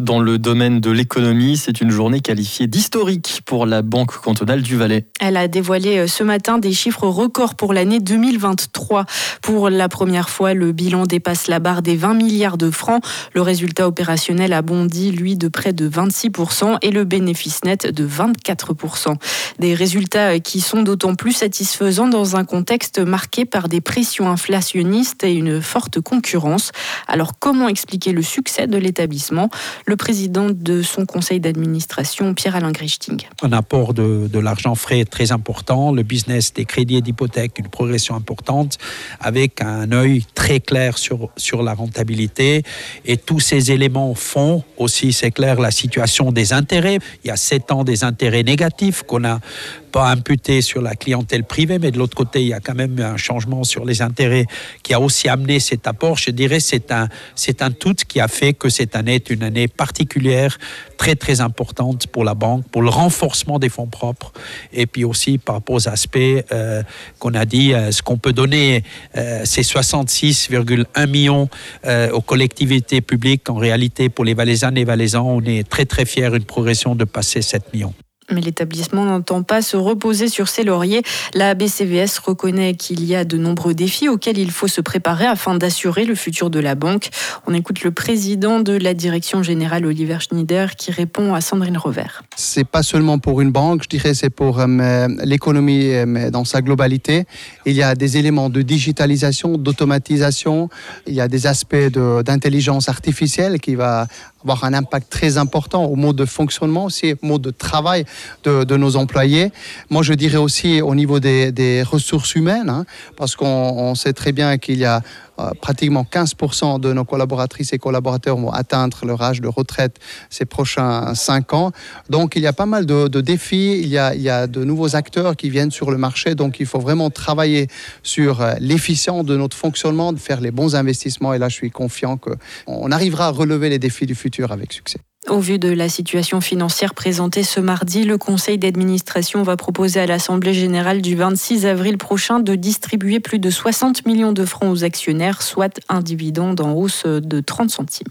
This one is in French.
dans le domaine de l'économie. C'est une journée qualifiée d'historique pour la Banque cantonale du Valais. Elle a dévoilé euh, ce matin des chiffres records pour l'année 2023. Pour la première fois, le bilan dépasse la barre des 20 milliards de francs. Le résultat opérationnel a bondi, lui, de près de 26% et le bénéfice net de 24%. Des résultats euh, qui sont d'autant plus satisfaisants dans un contexte marqué par des pressions inflationnistes et une forte concurrence. Alors comment expliquer le succès de l'établissement? Le président de son conseil d'administration, Pierre-Alain Grichting. Un apport de, l'argent frais très important, le business des crédits et d'hypothèques, une progression importante, avec un œil très clair sur, la rentabilité. Et tous ces éléments font aussi, c'est clair, la situation des intérêts. Il y a sept ans des intérêts négatifs qu'on n'a pas imputés sur la clientèle privée, mais de l'autre côté, il y a quand même un changement sur les intérêts qui a aussi amené cet apport. Je dirais c'est un, c'est un tout qui a fait que cette année est une année particulière, très très importante pour la banque, pour le renforcement des fonds propres, et puis aussi par rapport aux aspects euh, qu'on a dit, euh, ce qu'on peut donner, euh, c'est 66,1 millions euh, aux collectivités publiques. En réalité, pour les Valaisannes et Valaisans, on est très très fiers d'une progression de passer 7 millions. Mais l'établissement n'entend pas se reposer sur ses lauriers. La BCVS reconnaît qu'il y a de nombreux défis auxquels il faut se préparer afin d'assurer le futur de la banque. On écoute le président de la direction générale, Oliver Schneider, qui répond à Sandrine Rover. C'est pas seulement pour une banque, je dirais c'est pour euh, l'économie euh, dans sa globalité. Il y a des éléments de digitalisation, d'automatisation, il y a des aspects d'intelligence artificielle qui va avoir un impact très important au mode de fonctionnement, aussi au mode de travail de, de nos employés. Moi, je dirais aussi au niveau des, des ressources humaines, hein, parce qu'on on sait très bien qu'il y a pratiquement 15% de nos collaboratrices et collaborateurs vont atteindre leur âge de retraite ces prochains 5 ans. Donc, il y a pas mal de, de défis, il y, a, il y a de nouveaux acteurs qui viennent sur le marché, donc il faut vraiment travailler sur euh, l'efficience de notre fonctionnement, de faire les bons investissements, et là, je suis confiant qu'on arrivera à relever les défis du futur avec succès. Au vu de la situation financière présentée ce mardi, le conseil d'administration va proposer à l'Assemblée générale du 26 avril prochain de distribuer plus de 60 millions de francs aux actionnaires, soit un dividende en hausse de 30 centimes.